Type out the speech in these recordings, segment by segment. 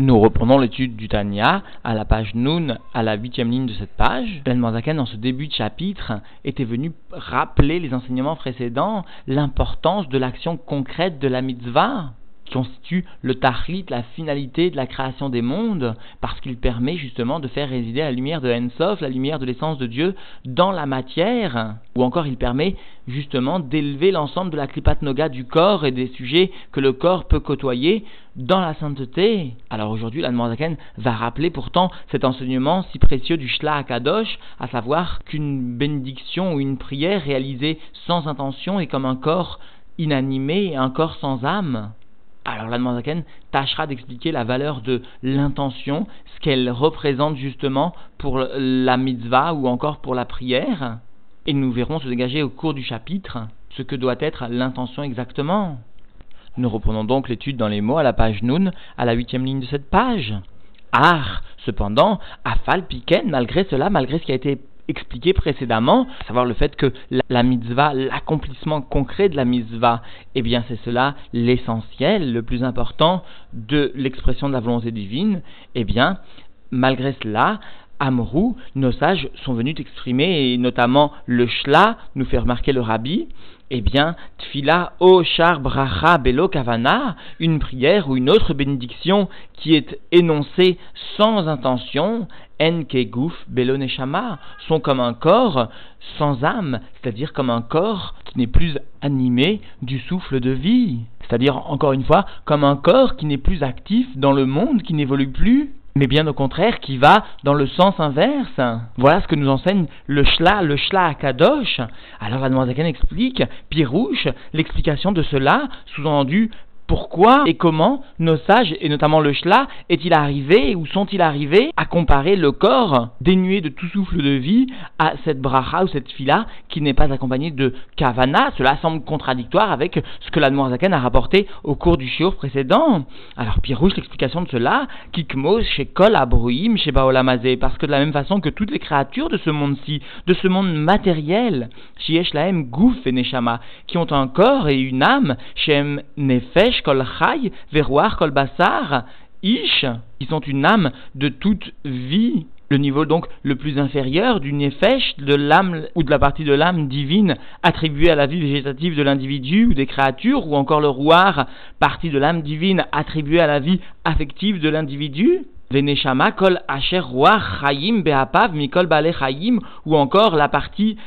Nous reprenons l'étude du Tanya à la page Nun, à la huitième ligne de cette page. Ben Manzaken, dans ce début de chapitre, était venu rappeler les enseignements précédents, l'importance de l'action concrète de la mitzvah constitue le tahlit, la finalité de la création des mondes, parce qu'il permet justement de faire résider la lumière de Ensof, la lumière de l'essence de Dieu, dans la matière, ou encore il permet justement d'élever l'ensemble de la klipat noga du corps et des sujets que le corps peut côtoyer dans la sainteté. Alors aujourd'hui, la Zaken va rappeler pourtant cet enseignement si précieux du Shla Akadosh, à savoir qu'une bénédiction ou une prière réalisée sans intention est comme un corps inanimé et un corps sans âme. Alors la tâchera d'expliquer la valeur de l'intention, ce qu'elle représente justement pour la mitzvah ou encore pour la prière. Et nous verrons se dégager au cours du chapitre ce que doit être l'intention exactement. Nous reprenons donc l'étude dans les mots à la page Nun, à la huitième ligne de cette page. Ah, cependant, Afal Piken, malgré cela, malgré ce qui a été expliqué précédemment, à savoir le fait que la, mitzvah, l'accomplissement concret de la mitzvah, eh bien c'est cela l'essentiel, le plus important de l'expression de la volonté divine, eh bien malgré cela, Amrou, nos sages sont venus exprimer, et notamment le Shla, nous fait remarquer le Rabbi, eh bien, Tfila o char bracha belo kavana, une prière ou une autre bénédiction qui est énoncée sans intention, en kegouf belo neshama, sont comme un corps sans âme, c'est-à-dire comme un corps qui n'est plus animé du souffle de vie. C'est-à-dire, encore une fois, comme un corps qui n'est plus actif dans le monde, qui n'évolue plus mais bien au contraire qui va dans le sens inverse. Voilà ce que nous enseigne le Shla, le Shla à Kadosh. Alors Admoisaken explique, Pirouche, l'explication de cela, sous-entendu pourquoi et comment nos sages, et notamment le Shla, est-il arrivé ou sont-ils arrivés à comparer le corps dénué de tout souffle de vie à cette bracha ou cette fila qui n'est pas accompagnée de kavana? Cela semble contradictoire avec ce que la Zaken a rapporté au cours du shiur précédent. Alors Pirouche, l'explication de cela, kikmos chez Kol Abruim, chez Baolamazé, parce que de la même façon que toutes les créatures de ce monde-ci, de ce monde matériel, Shiesh Laem Gouf et Neshama, qui ont un corps et une âme, Shem Nefesh, kol chay, verouar kol basar, ish, qui sont une âme de toute vie. Le niveau donc le plus inférieur du nefesh, de l'âme ou de la partie de l'âme divine attribuée à la vie végétative de l'individu ou des créatures, ou encore le rouar, partie de l'âme divine attribuée à la vie affective de l'individu. Veneshama kol asher rouar chayim beapav mikol bale chayim, ou encore la partie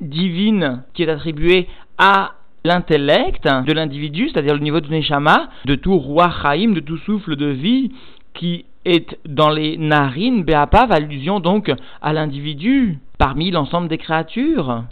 divine qui est attribuée à l'intellect de l'individu, c'est-à-dire le niveau de Neshama, de tout roi Chaim, de tout souffle de vie qui est dans les narines, Beapav, allusion donc à l'individu parmi l'ensemble des créatures.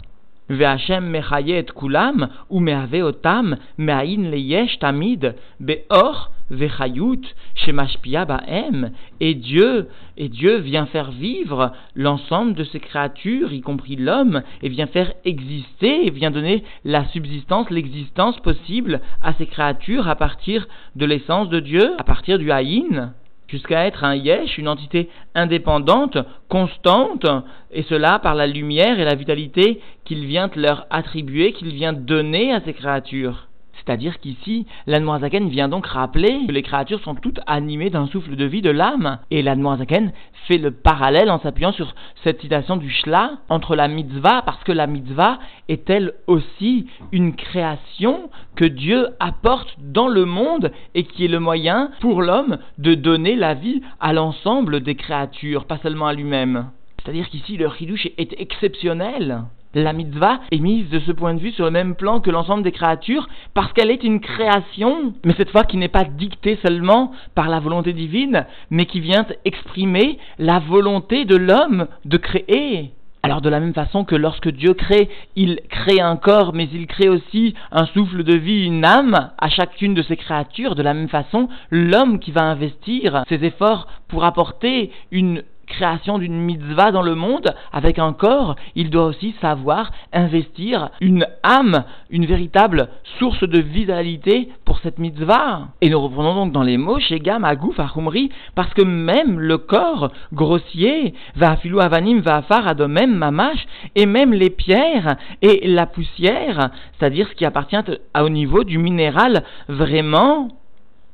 Ve'Hashem mechayet kulam, ou me'ave otam, me'ain leyesh tamid, be'or, vechayut, shemashpia ba'em, et Dieu, et Dieu vient faire vivre l'ensemble de ces créatures, y compris l'homme, et vient faire exister, et vient donner la subsistance, l'existence possible à ces créatures à partir de l'essence de Dieu, à partir du haïn jusqu'à être un yesh, une entité indépendante, constante, et cela par la lumière et la vitalité qu'il vient leur attribuer, qu'il vient donner à ces créatures. C'est-à-dire qu'ici, l'Anmoazaken vient donc rappeler que les créatures sont toutes animées d'un souffle de vie de l'âme. Et l'Anmoazaken fait le parallèle en s'appuyant sur cette citation du Shla entre la mitzvah, parce que la mitzvah est elle aussi une création que Dieu apporte dans le monde et qui est le moyen pour l'homme de donner la vie à l'ensemble des créatures, pas seulement à lui-même. C'est-à-dire qu'ici, le chidouche est exceptionnel. La mitzvah est mise de ce point de vue sur le même plan que l'ensemble des créatures parce qu'elle est une création, mais cette fois qui n'est pas dictée seulement par la volonté divine, mais qui vient exprimer la volonté de l'homme de créer. Alors de la même façon que lorsque Dieu crée, il crée un corps, mais il crée aussi un souffle de vie, une âme à chacune de ses créatures, de la même façon, l'homme qui va investir ses efforts pour apporter une création d'une mitzvah dans le monde avec un corps, il doit aussi savoir investir une âme, une véritable source de vitalité pour cette mitzvah. Et nous reprenons donc dans les mots chez Gam, Agouf, Ahumri, parce que même le corps grossier, va filou avanim, va afar, adomem, mamash, et même les pierres et la poussière, c'est-à-dire ce qui appartient au niveau du minéral vraiment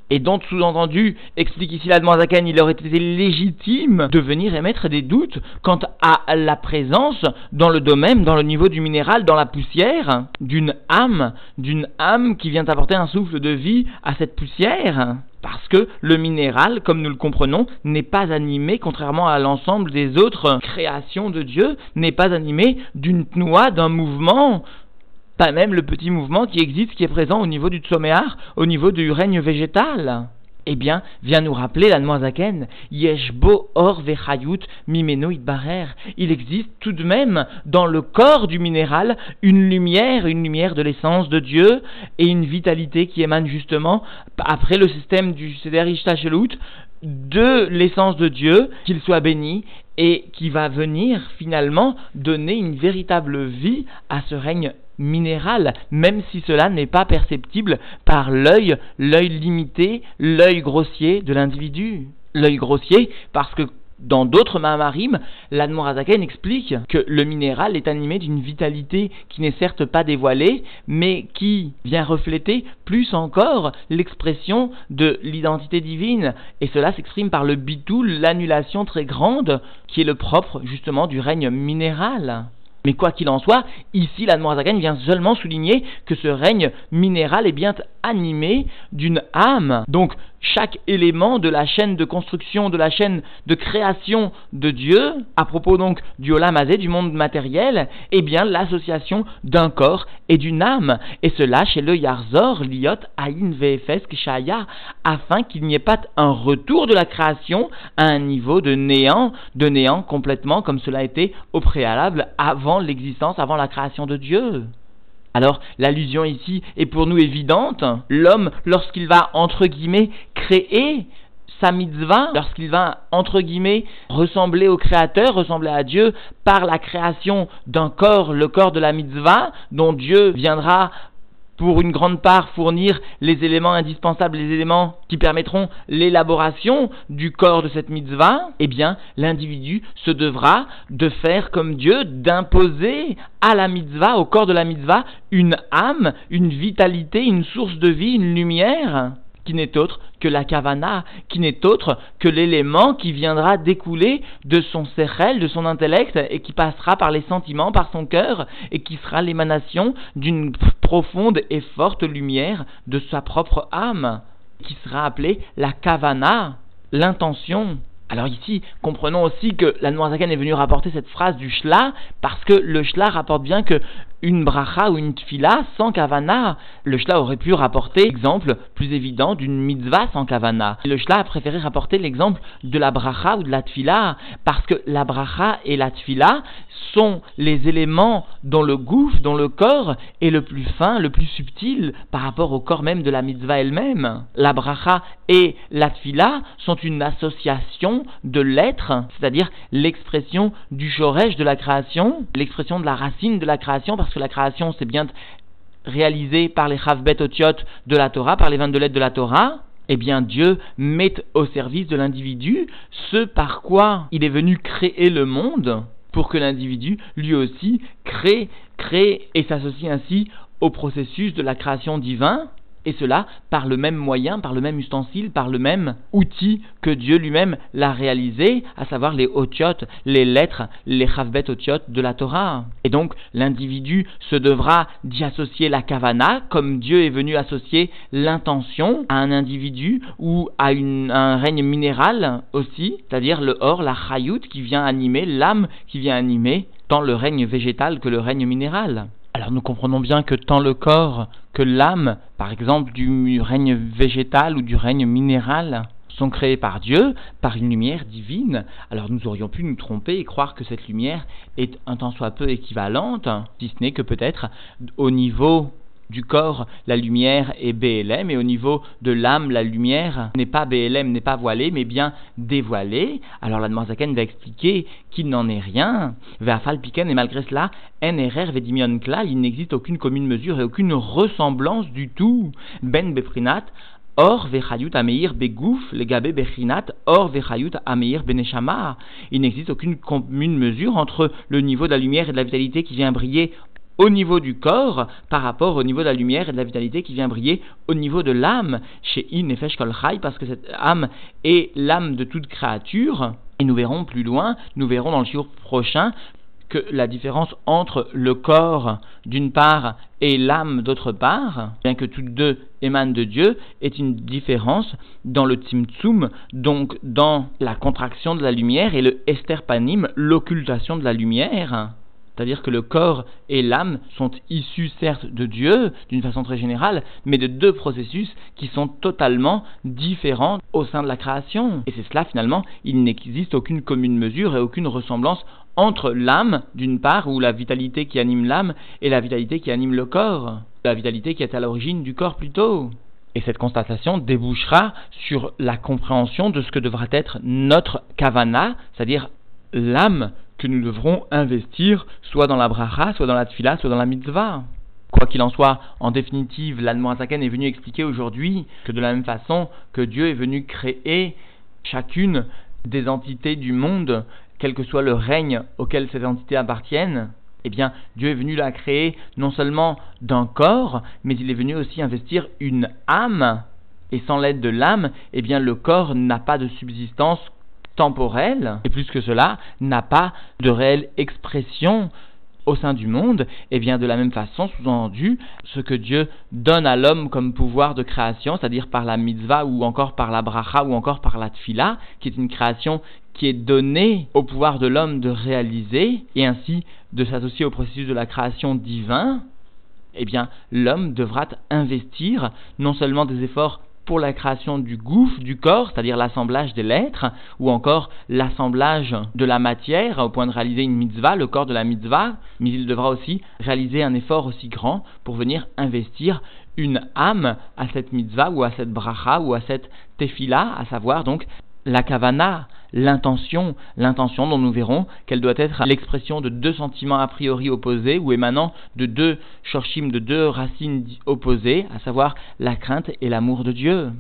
et dont sous-entendu, explique ici la Zaken, il aurait été légitime de venir émettre des doutes quant à la présence dans le domaine, dans le niveau du minéral, dans la poussière, d'une âme, d'une âme qui vient apporter un souffle de vie à cette poussière. Parce que le minéral, comme nous le comprenons, n'est pas animé, contrairement à l'ensemble des autres créations de Dieu, n'est pas animé d'une noix, d'un mouvement, pas même le petit mouvement qui existe, qui est présent au niveau du tsoméar, au niveau du règne végétal. Eh bien, vient nous rappeler la Noazaken, Yeshbo or vechayut mimeno. Il existe tout de même dans le corps du minéral une lumière, une lumière de l'essence de Dieu et une vitalité qui émane justement après le système du Seder Ishtachelut de l'essence de Dieu, qu'il soit béni, et qui va venir finalement donner une véritable vie à ce règne minéral, même si cela n'est pas perceptible par l'œil, l'œil limité, l'œil grossier de l'individu. L'œil grossier, parce que dans d'autres Mahamarim, l'Admorazaken explique que le minéral est animé d'une vitalité qui n'est certes pas dévoilée, mais qui vient refléter plus encore l'expression de l'identité divine. Et cela s'exprime par le bitou, l'annulation très grande, qui est le propre justement du règne minéral. Mais quoi qu'il en soit, ici la l'Admorazaken vient seulement souligner que ce règne minéral est bien animé d'une âme. Donc chaque élément de la chaîne de construction, de la chaîne de création de Dieu, à propos donc du Olamazé, du monde matériel, est bien l'association d'un corps et d'une âme. Et cela chez le Yarzor, Liot, Aïn, Vefes, Kishaya, afin qu'il n'y ait pas un retour de la création à un niveau de néant, de néant complètement comme cela été au préalable avant l'existence, avant la création de Dieu. Alors l'allusion ici est pour nous évidente. L'homme, lorsqu'il va, entre guillemets, créer sa mitzvah, lorsqu'il va, entre guillemets, ressembler au Créateur, ressembler à Dieu, par la création d'un corps, le corps de la mitzvah, dont Dieu viendra pour une grande part fournir les éléments indispensables, les éléments qui permettront l'élaboration du corps de cette mitzvah, eh bien, l'individu se devra de faire comme Dieu, d'imposer à la mitzvah, au corps de la mitzvah, une âme, une vitalité, une source de vie, une lumière qui n'est autre que la kavana, qui n'est autre que l'élément qui viendra découler de son sérel, de son intellect, et qui passera par les sentiments, par son cœur, et qui sera l'émanation d'une profonde et forte lumière de sa propre âme, qui sera appelée la kavana, l'intention. Alors ici, comprenons aussi que la Noirzakan est venue rapporter cette phrase du Shla, parce que le Shla rapporte bien que une bracha ou une tfila sans kavana. Le shla aurait pu rapporter l'exemple plus évident d'une mitzvah sans kavana. Le shla a préféré rapporter l'exemple de la bracha ou de la tfila parce que la bracha et la tfila sont les éléments dont le gouffre, dont le corps est le plus fin, le plus subtil par rapport au corps même de la mitzvah elle-même. La bracha et la tfila sont une association de l'être, c'est-à-dire l'expression du shoresh de la création, l'expression de la racine de la création parce que la création c'est bien réalisé par les Chavbet Otiot de la Torah, par les 22 lettres de la Torah, eh bien Dieu met au service de l'individu ce par quoi il est venu créer le monde pour que l'individu lui aussi crée, crée et s'associe ainsi au processus de la création divine et cela par le même moyen, par le même ustensile, par le même outil que Dieu lui-même l'a réalisé, à savoir les otiotes, les lettres, les chavbet otiotes de la Torah. Et donc l'individu se devra d'y associer la kavana, comme Dieu est venu associer l'intention à un individu ou à, un règne minéral aussi, c'est-à-dire le or, la chayut qui vient animer, l'âme qui vient animer tant le règne végétal que le règne minéral. Alors nous comprenons bien que tant le corps que l'âme, par exemple du règne végétal ou du règne minéral, sont créés par Dieu, par une lumière divine, alors nous aurions pu nous tromper et croire que cette lumière est un tant soit peu équivalente, si ce n'est que peut-être au niveau du corps, la lumière est BLM, et au niveau de l'âme, la lumière n'est pas BLM, n'est pas voilée, mais bien dévoilée. Alors la Zaken va expliquer qu'il n'en est rien. Piken, et malgré cela, NRR Vedimion Kla, il n'existe aucune commune mesure et aucune ressemblance du tout. Ben Befrinat, Or vechayut ameir begouf legabe bechinat, or vechayut ameir beneshama. Il n'existe aucune commune mesure entre le niveau de la lumière et de la vitalité qui vient briller au niveau du corps par rapport au niveau de la lumière et de la vitalité qui vient briller au niveau de l'âme chez In Nefesh Kol parce que cette âme est l'âme de toute créature. Et nous verrons plus loin, nous verrons dans le jour prochain que la différence entre le corps d'une part et l'âme d'autre part, bien que toutes deux émanent de Dieu, est une différence dans le Tzimtzum, donc dans la contraction de la lumière, et le Esterpanim, l'occultation de la lumière. C'est-à-dire que le corps et l'âme sont issus certes de Dieu, d'une façon très générale, mais de deux processus qui sont totalement différents au sein de la création. Et c'est cela finalement, il n'existe aucune commune mesure et aucune ressemblance entre l'âme, d'une part, ou la vitalité qui anime l'âme, et la vitalité qui anime le corps. La vitalité qui est à l'origine du corps plutôt. Et cette constatation débouchera sur la compréhension de ce que devra être notre kavana, c'est-à-dire l'âme que nous devrons investir soit dans la bracha, soit dans la tfila, soit dans la mitzvah. Quoi qu'il en soit, en définitive, l'Anmoazaken est venu expliquer aujourd'hui que de la même façon que Dieu est venu créer chacune des entités du monde, quel que soit le règne auquel ces entités appartiennent, eh bien, Dieu est venu la créer non seulement d'un corps, mais il est venu aussi investir une âme. Et sans l'aide de l'âme, eh bien, le corps n'a pas de subsistance temporel, et plus que cela, n'a pas de réelle expression au sein du monde, et bien de la même façon, sous-entendu, ce que Dieu donne à l'homme comme pouvoir de création, c'est-à-dire par la mitzvah ou encore par la bracha ou encore par la tfila, qui est une création qui est donnée au pouvoir de l'homme de réaliser et ainsi de s'associer au processus de la création divin, eh bien l'homme devra investir non seulement des efforts pour la création du gouffre du corps, c'est-à-dire l'assemblage des lettres, ou encore l'assemblage de la matière au point de réaliser une mitzvah, le corps de la mitzvah, mais il devra aussi réaliser un effort aussi grand pour venir investir une âme à cette mitzvah ou à cette bracha ou à cette tefila, à savoir donc la kavana, l'intention, l'intention dont nous verrons qu'elle doit être l'expression de deux sentiments a priori opposés ou émanant de deux shorshim, de deux racines opposées, à savoir la crainte et l'amour de Dieu.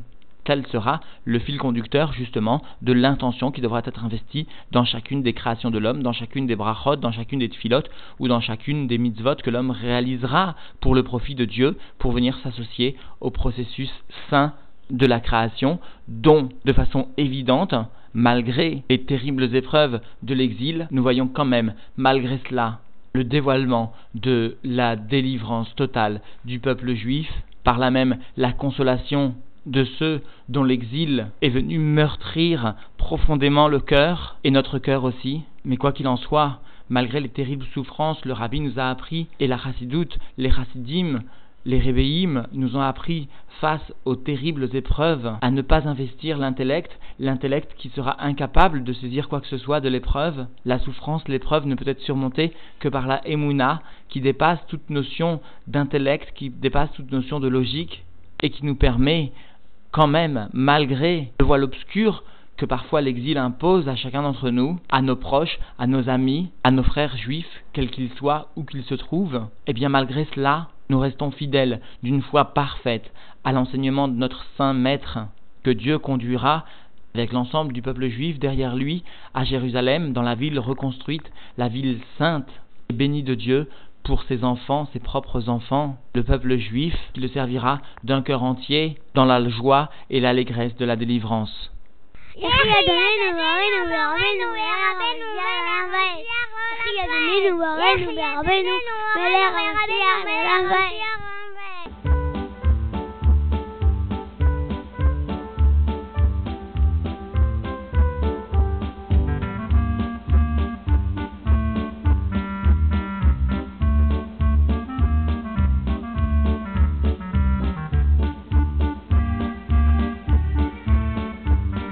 Tel sera le fil conducteur justement de l'intention qui devra être investie dans chacune des créations de l'homme, dans chacune des brachot, dans chacune des tfilotes ou dans chacune des mitzvot que l'homme réalisera pour le profit de Dieu, pour venir s'associer au processus saint de la création, dont, de façon évidente, malgré les terribles épreuves de l'exil, nous voyons quand même, malgré cela, le dévoilement de la délivrance totale du peuple juif, par là même la consolation de ceux dont l'exil est venu meurtrir profondément le cœur, et notre cœur aussi. Mais quoi qu'il en soit, malgré les terribles souffrances, le rabbi nous a appris, et la chassidoute, les chassidim, les réveillim nous ont appris face aux terribles épreuves à ne pas investir l'intellect, l'intellect qui sera incapable de saisir quoi que ce soit de l'épreuve. La souffrance, l'épreuve ne peut être surmontée que par la emuna qui dépasse toute notion d'intellect, qui dépasse toute notion de logique et qui nous permet quand même, malgré le voile obscur, que parfois l'exil impose à chacun d'entre nous, à nos proches, à nos amis, à nos frères juifs, quels qu'ils soient, où qu'ils se trouvent, eh bien malgré cela, nous restons fidèles d'une foi parfaite à l'enseignement de notre saint maître, que Dieu conduira avec l'ensemble du peuple juif derrière lui à Jérusalem, dans la ville reconstruite, la ville sainte et bénie de Dieu pour ses enfants, ses propres enfants, le peuple juif, qui le servira d'un cœur entier dans la joie et l'allégresse de la délivrance. Ria